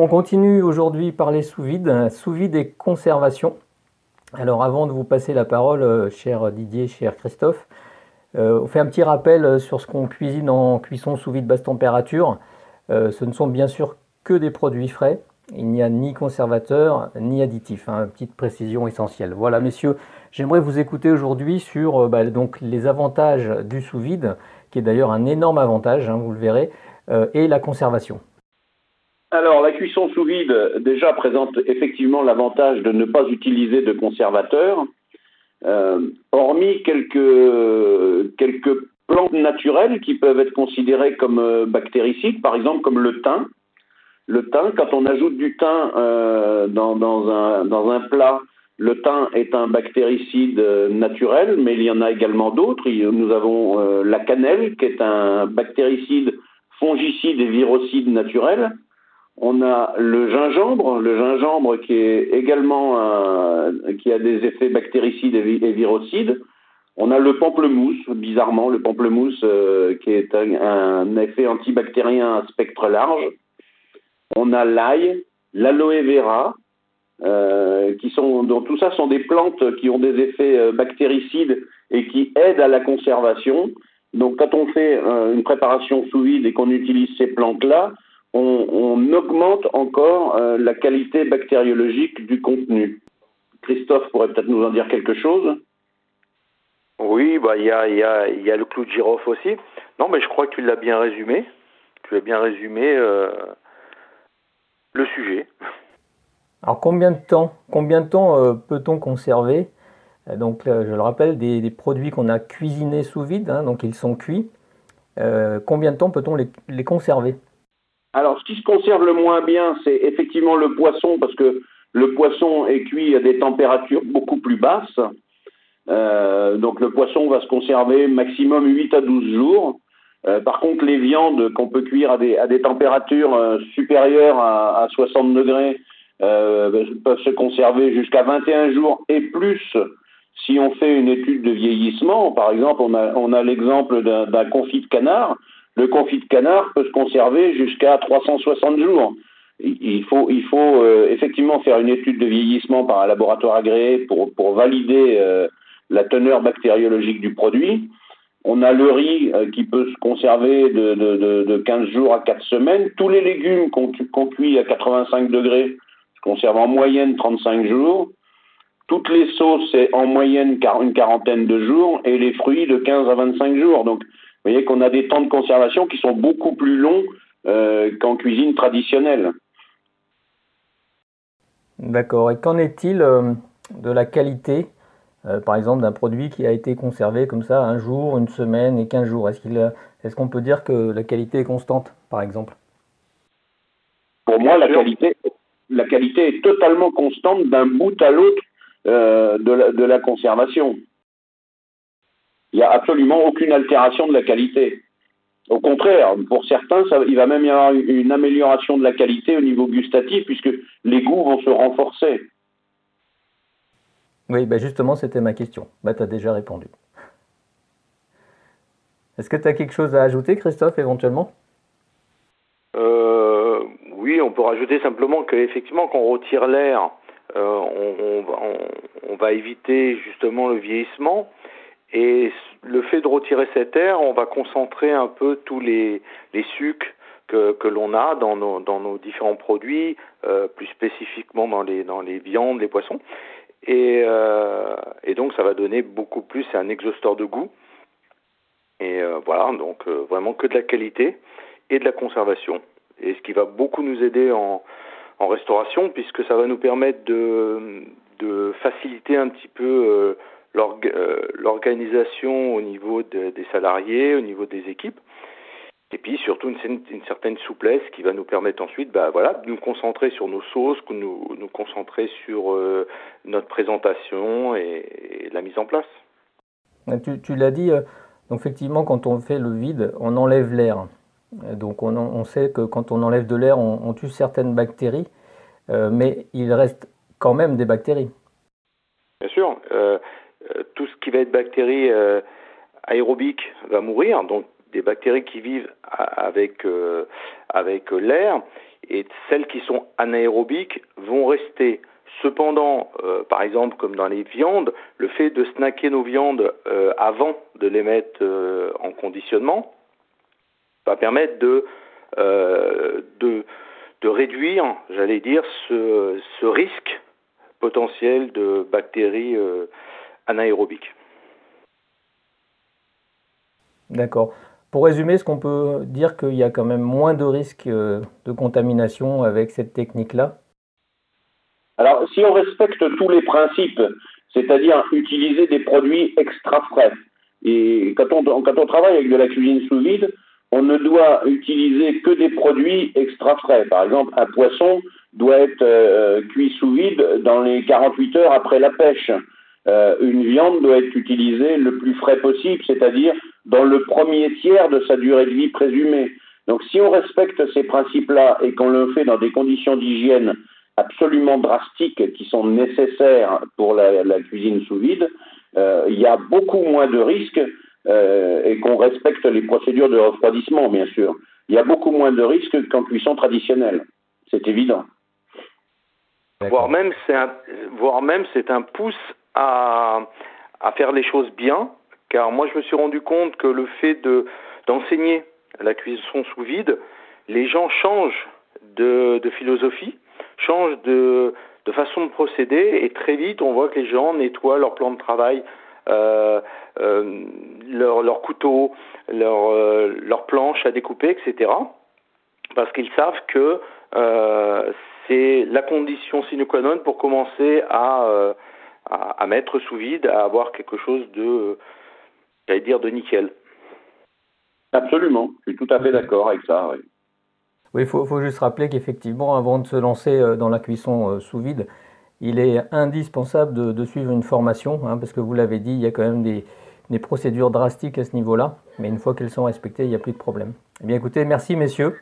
On continue aujourd'hui par les sous-vide, sous-vide et conservation. Alors avant de vous passer la parole, euh, cher Didier, cher Christophe, euh, on fait un petit rappel sur ce qu'on cuisine en cuisson sous vide basse température. Euh, ce ne sont bien sûr que des produits frais. Il n'y a ni conservateur ni additif. Hein, petite précision essentielle. Voilà, messieurs, j'aimerais vous écouter aujourd'hui sur bah, les avantages du sous vide, qui est d'ailleurs un énorme avantage, hein, vous le verrez, et la conservation. Alors, la cuisson sous vide, déjà, présente effectivement l'avantage de ne pas utiliser de conservateur, euh, hormis quelques, quelques plantes naturelles qui peuvent être considérées comme euh, bactéricides, par exemple comme le thym. Le thym, quand on ajoute du thym euh, dans, dans, un, dans un plat, le thym est un bactéricide naturel, mais il y en a également d'autres. Nous avons la cannelle, qui est un bactéricide fongicide et virocide naturel. On a le gingembre, le gingembre qui est également qui a des effets bactéricides et, virocides. On a le pamplemousse, bizarrement, le pamplemousse euh, qui est un, effet antibactérien à spectre large. On a l'ail, l'aloe vera, euh, qui sont, donc tout ça sont des plantes qui ont des effets euh, bactéricides et qui aident à la conservation. Donc quand on fait une préparation sous vide et qu'on utilise ces plantes-là, on, augmente encore euh, la qualité bactériologique du contenu. Christophe pourrait peut-être nous en dire quelque chose Oui, bah il y a, y, a, y a, le clou de girofle aussi. Non, mais je crois que tu l'as bien résumé. Tu as bien résumé euh, le sujet. Alors combien de temps, combien de temps euh, peut-on conserver? Donc je le rappelle, des, produits qu'on a cuisinés sous vide, hein, donc ils sont cuits. combien de temps peut-on les conserver? Alors, ce qui se conserve le moins bien, c'est effectivement le poisson, parce que le poisson est cuit à des températures beaucoup plus basses. Euh, donc, le poisson va se conserver maximum 8 à 12 jours. Euh, par contre, les viandes qu'on peut cuire à des, à des températures euh, supérieures à, à, 60 degrés peuvent se conserver jusqu'à 21 jours et plus si on fait une étude de vieillissement. Par exemple, on a, on a l'exemple d'un confit de canard le confit de canard peut se conserver jusqu'à 360 jours. Il faut, euh, effectivement faire une étude de vieillissement par un laboratoire agréé pour, valider euh, la teneur bactériologique du produit. On a le riz euh, qui peut se conserver de, 15 jours à 4 semaines. Tous les légumes qu'on cuit à 85 degrés se conservent en moyenne 35 jours. Toutes les sauces, c'est en moyenne une quarantaine de jours. Et les fruits de 15 à 25 jours. Donc, vous voyez qu'on a des temps de conservation qui sont beaucoup plus longs euh, qu'en cuisine traditionnelle. D'accord. Et qu'en est-il euh, de la qualité, euh, par exemple, d'un produit qui a été conservé comme ça un jour, une semaine et 15 jours? Est-ce qu'on est peut dire que la qualité est constante, par exemple? Pour moi, la qualité, la qualité est totalement constante d'un bout à l'autre de, de la conservation il n'y a absolument aucune altération de la qualité. Au contraire, pour certains, ça, il va même y avoir une amélioration de la qualité au niveau gustatif, puisque les goûts vont se renforcer. Oui, ben justement, c'était ma question. Bah, tu as déjà répondu. Est-ce que tu as quelque chose à ajouter, Christophe, éventuellement? Euh, Oui, on peut rajouter simplement qu'effectivement, quand on retire l'air, euh, on, on, va éviter justement le vieillissement. Et le fait de retirer cet air, on va concentrer un peu tous les, les sucres que, l'on a dans nos, différents produits, euh, plus spécifiquement dans les, viandes, les poissons. Et, euh, et donc ça va donner beaucoup plus, un exhausteur de goût. Et euh, voilà, donc vraiment que de la qualité et de la conservation. Et ce qui va beaucoup nous aider en, restauration, puisque ça va nous permettre de, faciliter un petit peu l'organisation au niveau des salariés, au niveau des équipes, et puis surtout une, une, certaine souplesse qui va nous permettre ensuite bah, voilà, de nous concentrer sur nos sauces, de nous, nous concentrer sur euh, notre présentation et, la mise en place. Tu, tu l'as dit, euh, effectivement, quand on fait le vide, on enlève l'air. Donc on, on, sait que quand on enlève de l'air, on, on, tue certaines bactéries, mais il reste quand même des bactéries. Bien sûr. Euh, tout ce qui va être bactéries euh, aérobiques va mourir, donc des bactéries qui vivent avec, euh, avec l'air. et celles qui sont anaérobiques vont rester. Cependant, par exemple, comme dans les viandes, le fait de snacker nos viandes avant de les mettre en conditionnement va permettre de, de, de réduire, j'allais dire, ce, ce, risque potentiel de bactéries anaérobiques. D'accord. Pour résumer, est-ce qu'on peut dire qu'il y a quand même moins de risques euh, de contamination avec cette technique-là? Alors, si on respecte tous les principes, c'est-à-dire utiliser des produits extra frais, et quand on, quand on travaille avec de la cuisine sous vide, on ne doit utiliser que des produits extra frais. Par exemple, un poisson doit être euh, cuit sous vide dans les 48 heures après la pêche. Euh, une viande doit être utilisée le plus frais possible, c'est-à-dire dans le premier tiers de sa durée de vie présumée. Donc si on respecte ces principes-là et qu'on le fait dans des conditions d'hygiène absolument drastiques qui sont nécessaires pour la, cuisine sous vide, euh, il y a beaucoup moins de risques euh, et qu'on respecte les procédures de refroidissement, bien sûr. Il y a beaucoup moins de risques qu'en cuisson traditionnelle. C'est évident. Voire même, voire même c'est un pouce à, faire les choses bien car moi je me suis rendu compte que le fait de d'enseigner la cuisson sous vide, les gens changent de, philosophie, changent de, façon de procéder, et très vite on voit que les gens nettoient leur plan de travail, euh, euh, leur, leur, couteau, leur, euh, planche à découper, etc. Parce qu'ils savent que euh, c'est la condition sine qua non pour commencer à, euh, à, à, mettre sous vide, à avoir quelque chose de j'allais dire, de nickel. Absolument, je suis tout à fait d'accord avec ça. Oui, il faut, juste rappeler qu'effectivement, avant de se lancer euh, dans la cuisson euh, sous vide, il est indispensable de, suivre une formation, hein, parce que vous l'avez dit, il y a quand même des, des procédures drastiques à ce niveau-là, mais une fois qu'elles sont respectées, il n'y a plus de problème. Eh bien écoutez, merci messieurs.